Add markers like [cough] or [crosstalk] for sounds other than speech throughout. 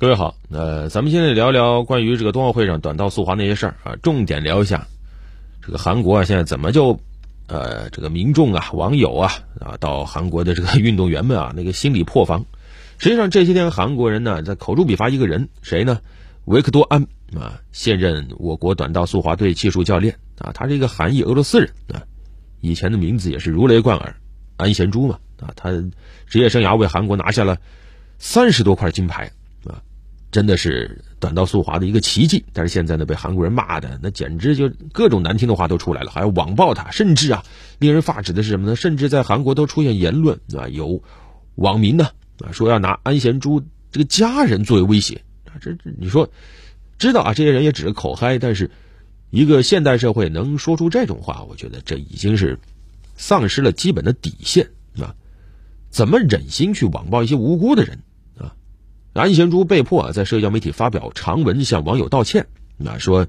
各位好，呃，咱们现在聊聊关于这个冬奥会上短道速滑那些事儿啊，重点聊一下这个韩国啊，现在怎么就呃这个民众啊、网友啊啊到韩国的这个运动员们啊那个心理破防。实际上这些天韩国人呢在口诛笔伐一个人，谁呢？维克多安啊，现任我国短道速滑队技术教练啊，他是一个韩裔俄罗斯人啊，以前的名字也是如雷贯耳，安贤洙嘛啊，他职业生涯为韩国拿下了三十多块金牌。真的是短道速滑的一个奇迹，但是现在呢，被韩国人骂的那简直就各种难听的话都出来了，还要网暴他，甚至啊，令人发指的是什么呢？甚至在韩国都出现言论啊，有网民呢啊说要拿安贤洙这个家人作为威胁啊，这这你说知道啊，这些人也只是口嗨，但是一个现代社会能说出这种话，我觉得这已经是丧失了基本的底线啊，怎么忍心去网暴一些无辜的人？安贤洙被迫在社交媒体发表长文向网友道歉，啊说，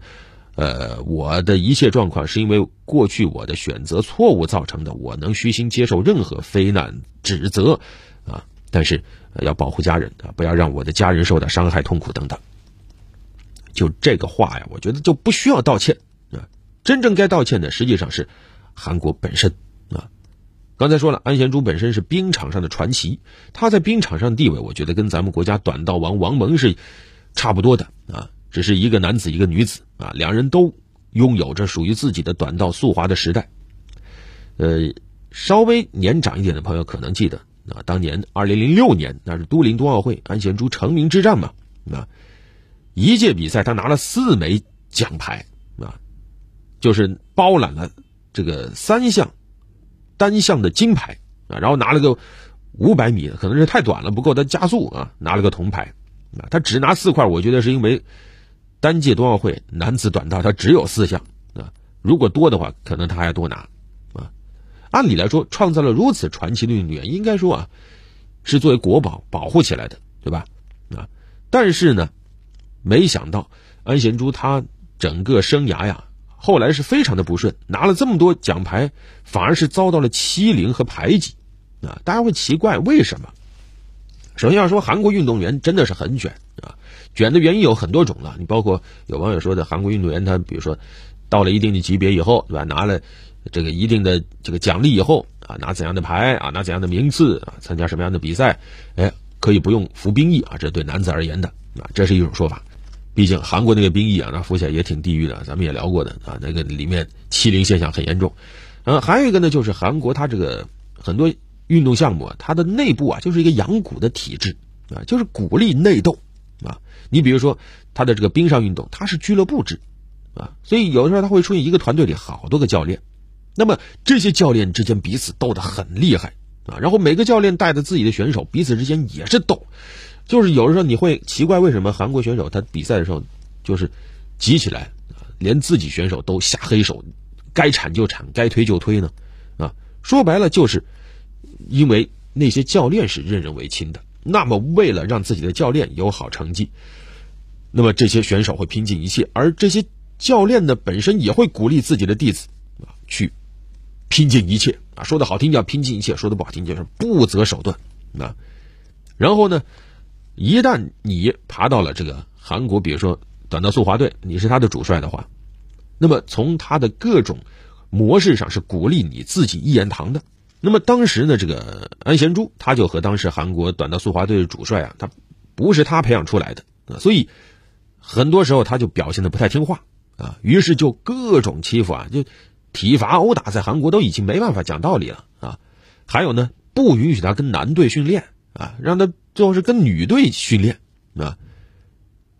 呃，我的一切状况是因为过去我的选择错误造成的，我能虚心接受任何非难指责，啊，但是要保护家人啊，不要让我的家人受到伤害痛苦等等。就这个话呀，我觉得就不需要道歉啊，真正该道歉的实际上是韩国本身。刚才说了，安贤洙本身是冰场上的传奇，他在冰场上的地位，我觉得跟咱们国家短道王王蒙是差不多的啊，只是一个男子一个女子啊，两人都拥有着属于自己的短道速滑的时代。呃，稍微年长一点的朋友可能记得啊，当年二零零六年那是都灵冬奥会，安贤洙成名之战嘛啊，一届比赛他拿了四枚奖牌啊，就是包揽了这个三项。单项的金牌啊，然后拿了个五百米，可能是太短了不够他加速啊，拿了个铜牌啊。他只拿四块，我觉得是因为单届冬奥会男子短道他只有四项啊，如果多的话，可能他还多拿啊。按理来说，创造了如此传奇的运动员，应该说啊，是作为国宝保护起来的，对吧？啊，但是呢，没想到安贤洙他整个生涯呀。后来是非常的不顺，拿了这么多奖牌，反而是遭到了欺凌和排挤，啊，大家会奇怪为什么？首先要说韩国运动员真的是很卷啊，卷的原因有很多种了。你包括有网友说的韩国运动员，他比如说到了一定的级别以后，对吧？拿了这个一定的这个奖励以后啊，拿怎样的牌啊，拿怎样的名次啊，参加什么样的比赛，哎，可以不用服兵役啊，这对男子而言的啊，这是一种说法。毕竟韩国那个兵役啊，那服起来也挺地狱的，咱们也聊过的啊，那个里面欺凌现象很严重。嗯，还有一个呢，就是韩国它这个很多运动项目，它的内部啊就是一个养蛊的体制啊，就是鼓励内斗啊。你比如说它的这个冰上运动，它是俱乐部制啊，所以有的时候它会出现一个团队里好多个教练，那么这些教练之间彼此斗得很厉害啊，然后每个教练带着自己的选手，彼此之间也是斗。就是有的时候你会奇怪，为什么韩国选手他比赛的时候，就是急起来连自己选手都下黑手，该铲就铲，该推就推呢？啊，说白了就是因为那些教练是任人唯亲的。那么为了让自己的教练有好成绩，那么这些选手会拼尽一切，而这些教练呢本身也会鼓励自己的弟子啊去拼尽一切啊。说的好听叫拼尽一切，说的不好听就是不择手段啊。然后呢？一旦你爬到了这个韩国，比如说短道速滑队，你是他的主帅的话，那么从他的各种模式上是鼓励你自己一言堂的。那么当时呢，这个安贤洙他就和当时韩国短道速滑队的主帅啊，他不是他培养出来的啊，所以很多时候他就表现的不太听话啊，于是就各种欺负啊，就体罚殴打，在韩国都已经没办法讲道理了啊。还有呢，不允许他跟男队训练啊，让他。最后是跟女队训练啊，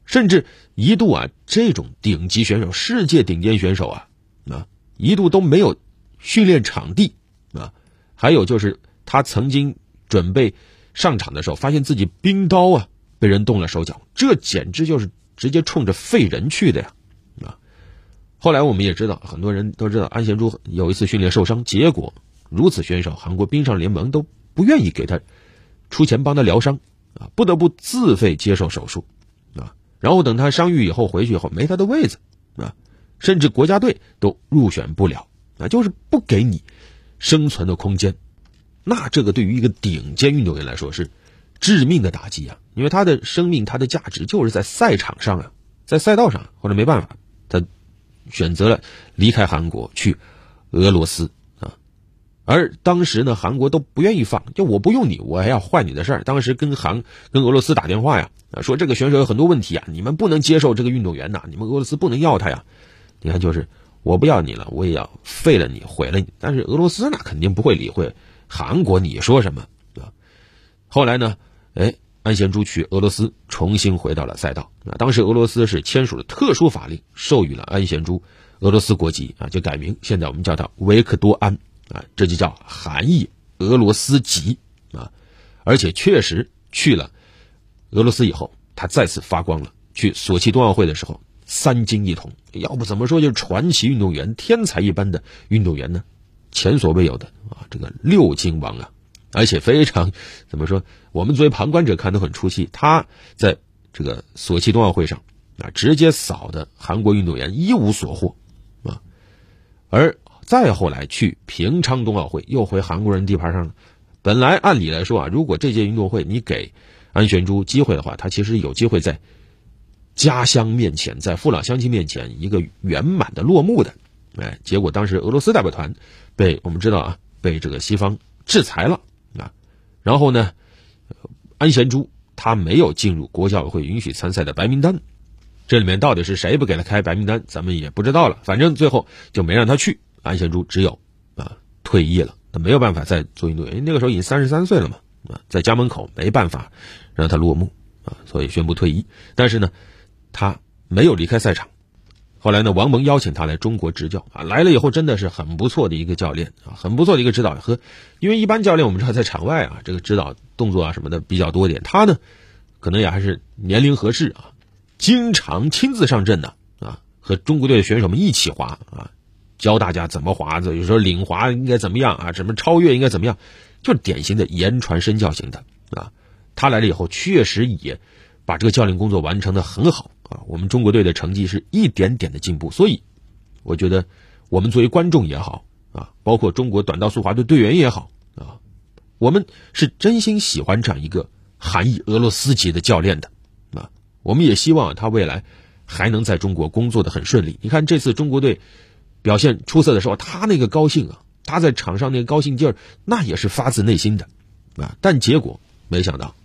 甚至一度啊，这种顶级选手、世界顶尖选手啊啊，一度都没有训练场地啊。还有就是他曾经准备上场的时候，发现自己冰刀啊被人动了手脚，这简直就是直接冲着废人去的呀啊！后来我们也知道，很多人都知道安贤洙有一次训练受伤，结果如此选手，韩国冰上联盟都不愿意给他。出钱帮他疗伤，啊，不得不自费接受手术，啊，然后等他伤愈以后回去以后没他的位子，啊，甚至国家队都入选不了，啊，就是不给你生存的空间，那这个对于一个顶尖运动员来说是致命的打击啊！因为他的生命，他的价值就是在赛场上啊，在赛道上。后来没办法，他选择了离开韩国去俄罗斯。而当时呢，韩国都不愿意放，就我不用你，我还要换你的事儿。当时跟韩跟俄罗斯打电话呀，说这个选手有很多问题啊，你们不能接受这个运动员呐，你们俄罗斯不能要他呀。你看，就是我不要你了，我也要废了你，毁了你。但是俄罗斯那肯定不会理会韩国，你说什么啊？后来呢，哎。安贤洙去俄罗斯，重新回到了赛道。啊，当时俄罗斯是签署了特殊法令，授予了安贤洙俄罗斯国籍啊，就改名，现在我们叫他维克多安啊，这就叫韩裔俄罗斯籍啊。而且确实去了俄罗斯以后，他再次发光了。去索契冬奥会的时候，三金一铜，要不怎么说就是传奇运动员、天才一般的运动员呢？前所未有的啊，这个六金王啊！而且非常，怎么说？我们作为旁观者看都很出戏。他在这个索契冬奥会上啊，直接扫的韩国运动员一无所获啊。而再后来去平昌冬奥会，又回韩国人地盘上了。本来按理来说啊，如果这届运动会你给安玄洙机会的话，他其实有机会在家乡面前，在父老乡亲面前一个圆满的落幕的。哎，结果当时俄罗斯代表团被我们知道啊，被这个西方制裁了啊。然后呢，安贤洙他没有进入国际奥委会允许参赛的白名单，这里面到底是谁不给他开白名单，咱们也不知道了。反正最后就没让他去，安贤洙只有啊退役了，他没有办法再做运动员，因为那个时候已经三十三岁了嘛，啊，在家门口没办法让他落幕啊，所以宣布退役。但是呢，他没有离开赛场。后来呢，王蒙邀请他来中国执教啊，来了以后真的是很不错的一个教练啊，很不错的一个指导和，因为一般教练我们知道在场外啊，这个指导动作啊什么的比较多点，他呢，可能也还是年龄合适啊，经常亲自上阵的啊，和中国队的选手们一起滑啊，教大家怎么滑，有时候领滑应该怎么样啊，什么超越应该怎么样，就是典型的言传身教型的啊，他来了以后确实也把这个教练工作完成的很好。啊，我们中国队的成绩是一点点的进步，所以我觉得我们作为观众也好啊，包括中国短道速滑队队员也好啊，我们是真心喜欢这样一个韩裔俄罗斯籍的教练的啊。我们也希望他未来还能在中国工作的很顺利。你看这次中国队表现出色的时候，他那个高兴啊，他在场上那个高兴劲儿，那也是发自内心的啊。但结果没想到，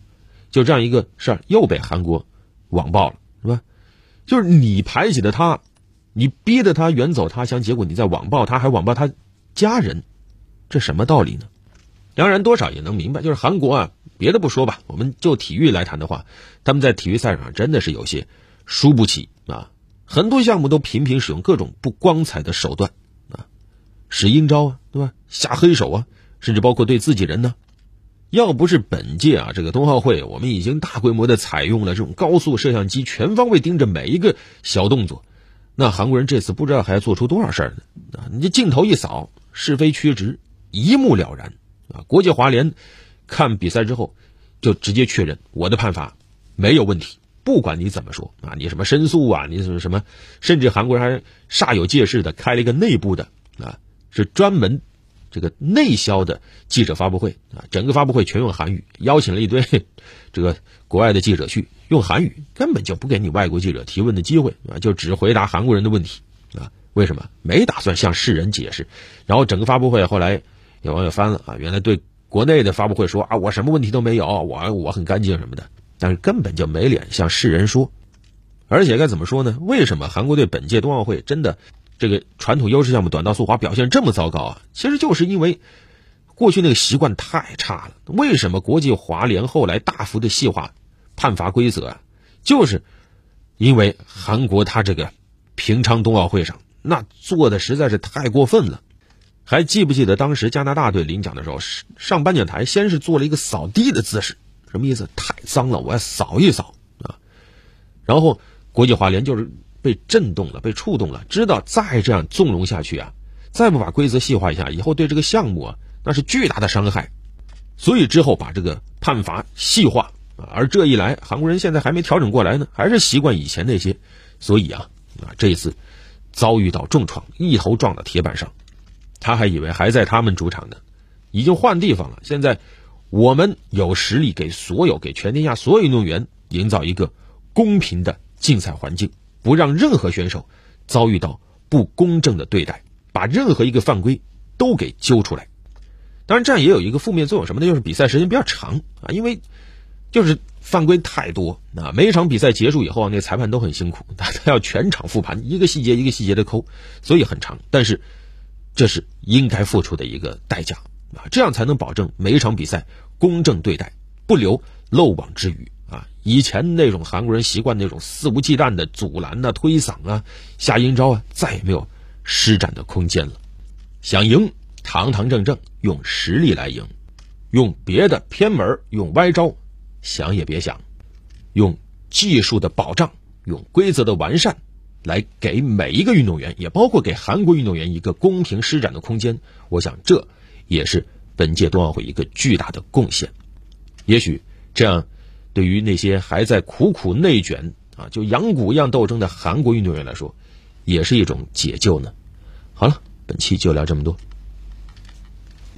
就这样一个事儿又被韩国网爆了，是吧？就是你排挤的他，你逼得他远走他乡，结果你在网暴他，还网暴他家人，这什么道理呢？当然，多少也能明白，就是韩国啊，别的不说吧，我们就体育来谈的话，他们在体育赛场上真的是有些输不起啊，很多项目都频频使用各种不光彩的手段啊，使阴招啊，对吧？下黑手啊，甚至包括对自己人呢。要不是本届啊这个冬奥会，我们已经大规模的采用了这种高速摄像机，全方位盯着每一个小动作，那韩国人这次不知道还要做出多少事儿呢？啊，你这镜头一扫，是非曲直一目了然啊！国际滑联看比赛之后，就直接确认我的判罚没有问题，不管你怎么说啊，你什么申诉啊，你什么什么，甚至韩国人还煞有介事的开了一个内部的啊，是专门。这个内销的记者发布会啊，整个发布会全用韩语，邀请了一堆 [laughs] 这个国外的记者去用韩语，根本就不给你外国记者提问的机会啊，就只回答韩国人的问题啊。为什么？没打算向世人解释。然后整个发布会后来有网友翻了啊，原来对国内的发布会说啊，我什么问题都没有，我我很干净什么的，但是根本就没脸向世人说。而且该怎么说呢？为什么韩国队本届冬奥会真的？这个传统优势项目短道速滑表现这么糟糕啊，其实就是因为过去那个习惯太差了。为什么国际滑联后来大幅的细化判罚规则啊？就是因为韩国他这个平昌冬奥会上那做的实在是太过分了。还记不记得当时加拿大队领奖的时候，上颁奖台先是做了一个扫地的姿势，什么意思？太脏了，我要扫一扫啊。然后国际滑联就是。被震动了，被触动了，知道再这样纵容下去啊，再不把规则细化一下，以后对这个项目啊，那是巨大的伤害。所以之后把这个判罚细化，而这一来，韩国人现在还没调整过来呢，还是习惯以前那些，所以啊啊，这一次遭遇到重创，一头撞到铁板上，他还以为还在他们主场呢，已经换地方了，现在我们有实力给所有、给全天下所有运动员营造一个公平的竞赛环境，不让任何选手遭遇到不公正的对待，把任何一个犯规都给揪出来。当然，这样也有一个负面作用，什么呢？就是比赛时间比较长啊，因为就是犯规太多啊。每一场比赛结束以后，那裁判都很辛苦，他他要全场复盘，一个细节一个细节的抠，所以很长。但是这是应该付出的一个代价，啊这样才能保证每一场比赛公正对待，不留漏网之鱼啊。以前那种韩国人习惯那种肆无忌惮的阻拦啊、推搡啊、下阴招啊，再也没有施展的空间了。想赢。堂堂正正用实力来赢，用别的偏门用歪招，想也别想。用技术的保障，用规则的完善，来给每一个运动员，也包括给韩国运动员一个公平施展的空间。我想，这也是本届冬奥会一个巨大的贡献。也许这样，对于那些还在苦苦内卷啊，就羊骨一样斗争的韩国运动员来说，也是一种解救呢。好了，本期就聊这么多。